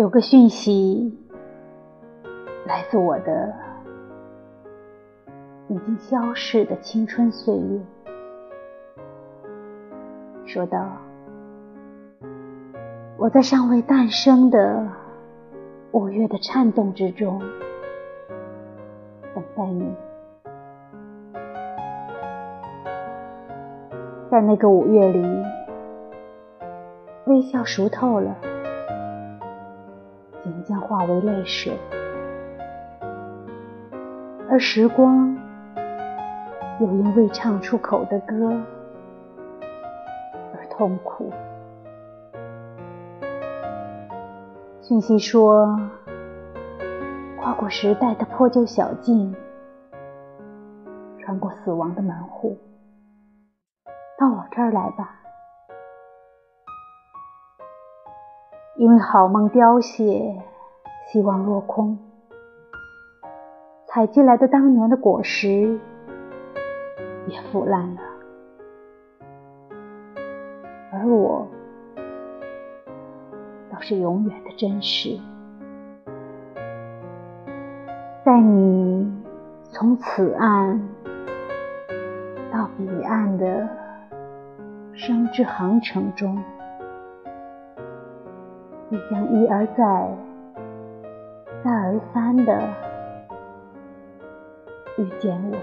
有个讯息来自我的已经消逝的青春岁月，说道：“我在尚未诞生的五月的颤动之中，等待你，在那个五月里，微笑熟透了。”即将化为泪水，而时光又因未唱出口的歌而痛苦。讯息说，跨过时代的破旧小径，穿过死亡的门户，到我这儿来吧。因为好梦凋谢，希望落空，采集来的当年的果实也腐烂了，而我倒是永远的真实，在你从此岸到彼岸的生之航程中。你将一而再、再而三的遇见我。